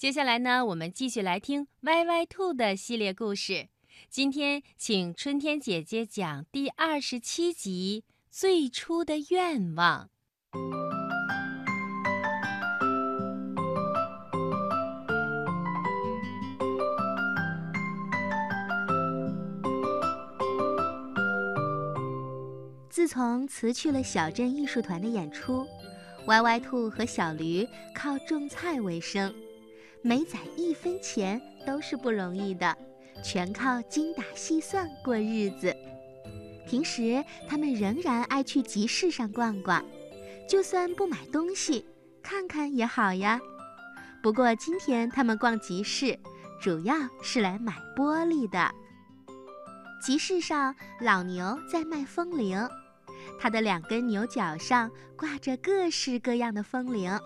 接下来呢，我们继续来听歪歪兔的系列故事。今天请春天姐姐讲第二十七集《最初的愿望》。自从辞去了小镇艺术团的演出，歪歪兔和小驴靠种菜为生，每攒一分钱都是不容易的，全靠精打细算过日子。平时他们仍然爱去集市上逛逛，就算不买东西，看看也好呀。不过今天他们逛集市，主要是来买玻璃的。集市上，老牛在卖风铃。它的两根牛角上挂着各式各样的风铃，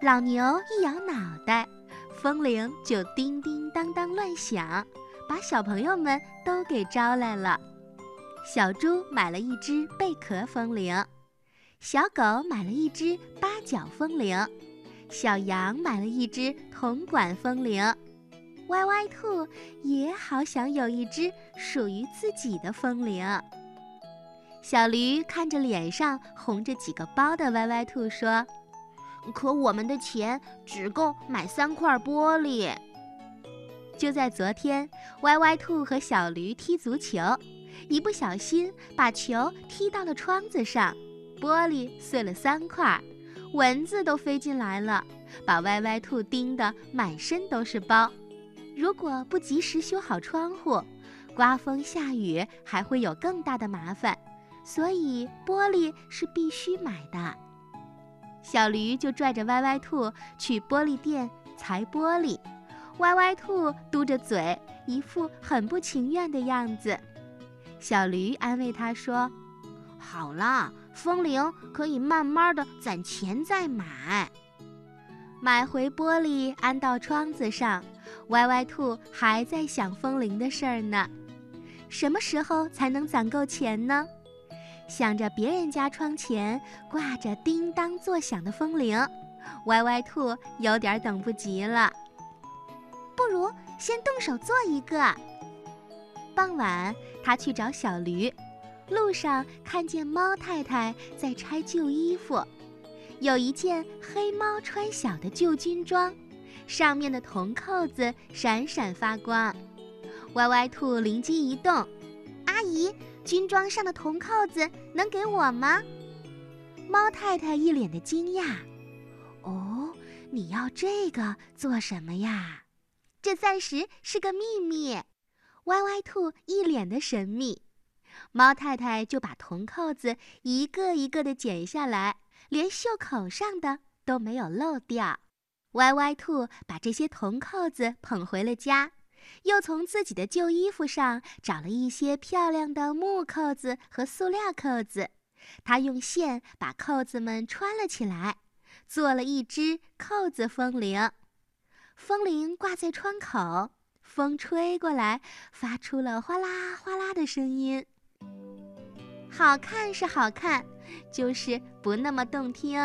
老牛一摇脑袋，风铃就叮叮当当乱响，把小朋友们都给招来了。小猪买了一只贝壳风铃，小狗买了一只八角风铃，小羊买了一只铜管风铃，歪歪兔也好想有一只属于自己的风铃。小驴看着脸上红着几个包的歪歪兔说：“可我们的钱只够买三块玻璃。”就在昨天，歪歪兔和小驴踢足球，一不小心把球踢到了窗子上，玻璃碎了三块，蚊子都飞进来了，把歪歪兔叮得满身都是包。如果不及时修好窗户，刮风下雨还会有更大的麻烦。所以玻璃是必须买的，小驴就拽着歪歪兔去玻璃店裁玻璃，歪歪兔嘟着嘴，一副很不情愿的样子。小驴安慰他说：“好啦，风铃可以慢慢的攒钱再买。”买回玻璃安到窗子上，歪歪兔还在想风铃的事儿呢。什么时候才能攒够钱呢？想着别人家窗前挂着叮当作响的风铃，歪歪兔有点等不及了。不如先动手做一个。傍晚，他去找小驴，路上看见猫太太在拆旧衣服，有一件黑猫穿小的旧军装，上面的铜扣子闪闪发光。歪歪兔灵机一动，阿姨。军装上的铜扣子能给我吗？猫太太一脸的惊讶。哦，你要这个做什么呀？这暂时是个秘密。歪歪兔一脸的神秘。猫太太就把铜扣子一个一个的剪下来，连袖口上的都没有漏掉。歪歪兔把这些铜扣子捧回了家。又从自己的旧衣服上找了一些漂亮的木扣子和塑料扣子，他用线把扣子们穿了起来，做了一只扣子风铃。风铃挂在窗口，风吹过来，发出了哗啦哗啦的声音。好看是好看，就是不那么动听。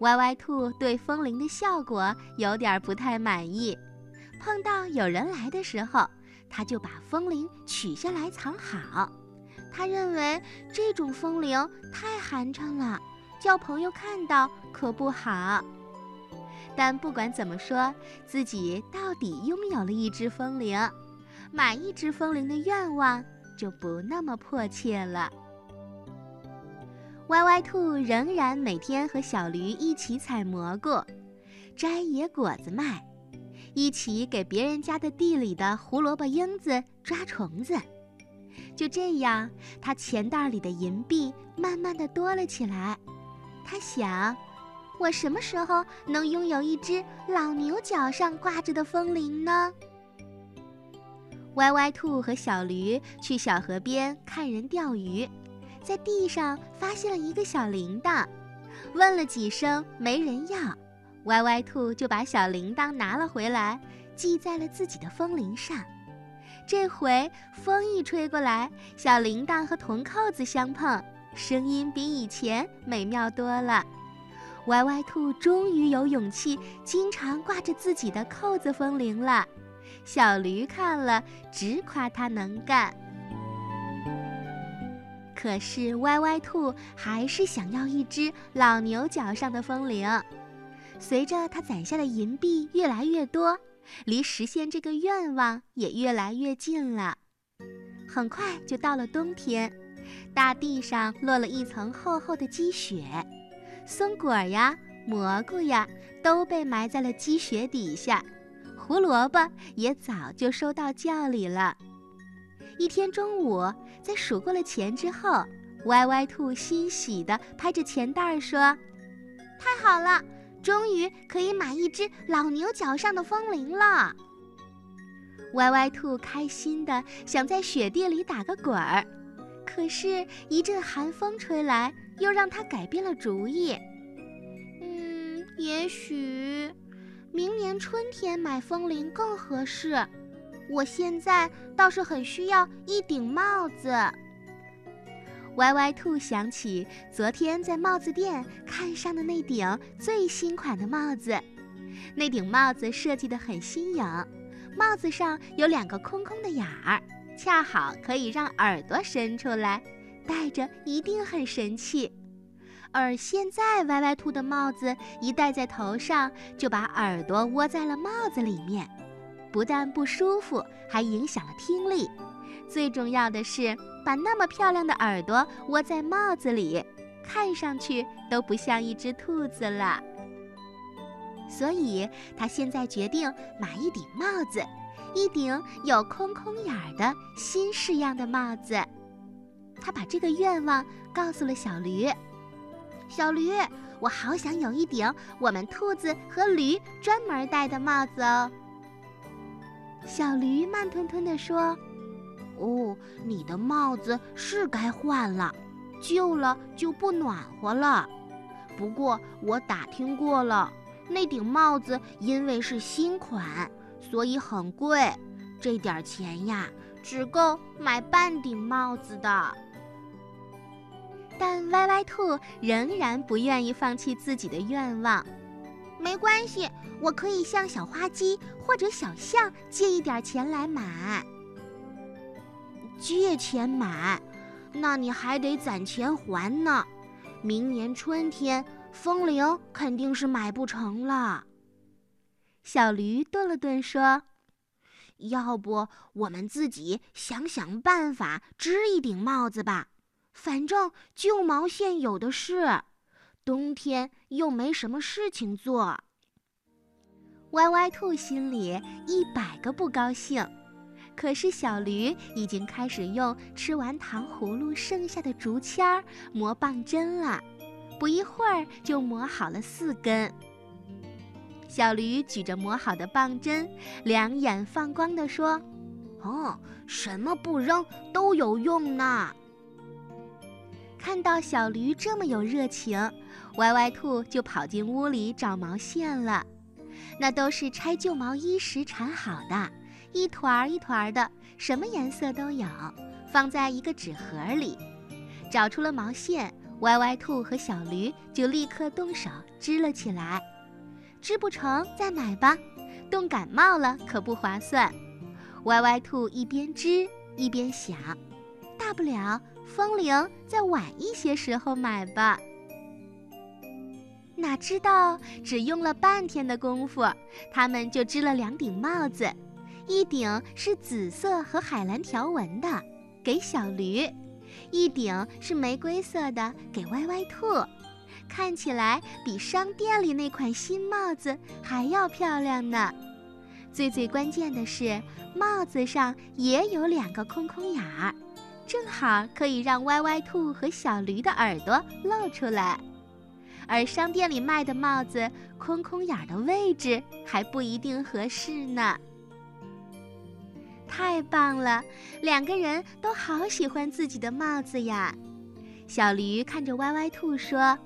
歪歪兔对风铃的效果有点不太满意。碰到有人来的时候，他就把风铃取下来藏好。他认为这种风铃太寒碜了，叫朋友看到可不好。但不管怎么说，自己到底拥有了一只风铃，买一只风铃的愿望就不那么迫切了。歪歪兔仍然每天和小驴一起采蘑菇，摘野果子卖。一起给别人家的地里的胡萝卜缨子抓虫子，就这样，他钱袋里的银币慢慢的多了起来。他想，我什么时候能拥有一只老牛角上挂着的风铃呢？歪歪兔和小驴去小河边看人钓鱼，在地上发现了一个小铃铛，问了几声，没人要。歪歪兔就把小铃铛拿了回来，系在了自己的风铃上。这回风一吹过来，小铃铛和铜扣子相碰，声音比以前美妙多了。歪歪兔终于有勇气经常挂着自己的扣子风铃了。小驴看了，直夸它能干。可是歪歪兔还是想要一只老牛角上的风铃。随着他攒下的银币越来越多，离实现这个愿望也越来越近了。很快就到了冬天，大地上落了一层厚厚的积雪，松果呀、蘑菇呀都被埋在了积雪底下，胡萝卜也早就收到窖里了。一天中午，在数过了钱之后，歪歪兔欣喜地拍着钱袋说：“太好了，终于可以买一只老牛角上的风铃了。”歪歪兔开心地想在雪地里打个滚儿，可是，一阵寒风吹来，又让他改变了主意。嗯，也许明年春天买风铃更合适。我现在倒是很需要一顶帽子。歪歪兔想起昨天在帽子店看上的那顶最新款的帽子，那顶帽子设计得很新颖，帽子上有两个空空的眼儿，恰好可以让耳朵伸出来，戴着一定很神气。而现在歪歪兔的帽子一戴在头上，就把耳朵窝在了帽子里面。不但不舒服，还影响了听力。最重要的是，把那么漂亮的耳朵窝在帽子里，看上去都不像一只兔子了。所以，他现在决定买一顶帽子，一顶有空空眼儿的新式样的帽子。他把这个愿望告诉了小驴。小驴，我好想有一顶我们兔子和驴专门戴的帽子哦。小驴慢吞吞地说：“哦，你的帽子是该换了，旧了就不暖和了。不过我打听过了，那顶帽子因为是新款，所以很贵，这点钱呀，只够买半顶帽子的。”但歪歪兔仍然不愿意放弃自己的愿望。没关系，我可以向小花鸡或者小象借一点钱来买。借钱买，那你还得攒钱还呢。明年春天，风铃肯定是买不成了。小驴顿了顿说：“要不我们自己想想办法织一顶帽子吧，反正旧毛线有的是。”冬天又没什么事情做，歪歪兔心里一百个不高兴。可是小驴已经开始用吃完糖葫芦剩下的竹签儿磨棒针了，不一会儿就磨好了四根。小驴举着磨好的棒针，两眼放光地说：“哦，什么不扔都有用呢。”看到小驴这么有热情，歪歪兔就跑进屋里找毛线了。那都是拆旧毛衣时缠好的，一团儿一团儿的，什么颜色都有，放在一个纸盒里。找出了毛线，歪歪兔和小驴就立刻动手织了起来。织不成再买吧，冻感冒了可不划算。歪歪兔一边织一边想，大不了。风铃再晚一些时候买吧。哪知道只用了半天的功夫，他们就织了两顶帽子，一顶是紫色和海蓝条纹的，给小驴；一顶是玫瑰色的，给歪歪兔。看起来比商店里那款新帽子还要漂亮呢。最最关键的是，帽子上也有两个空空眼儿。正好可以让歪歪兔和小驴的耳朵露出来，而商店里卖的帽子空空眼的位置还不一定合适呢。太棒了，两个人都好喜欢自己的帽子呀！小驴看着歪歪兔说：“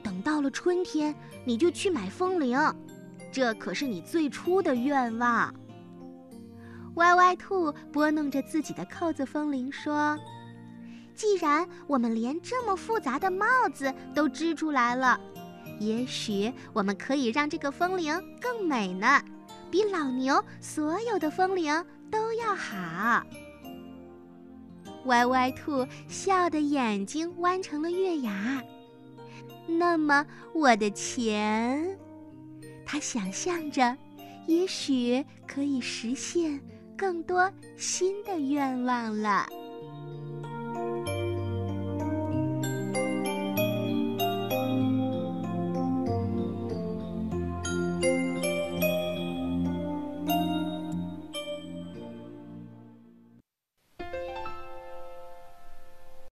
等到了春天，你就去买风铃，这可是你最初的愿望。”歪歪兔拨弄着自己的扣子风铃说：“既然我们连这么复杂的帽子都织出来了，也许我们可以让这个风铃更美呢，比老牛所有的风铃都要好。歪歪兔笑得眼睛弯成了月牙。那么我的钱，他想象着，也许可以实现更多新的愿望了。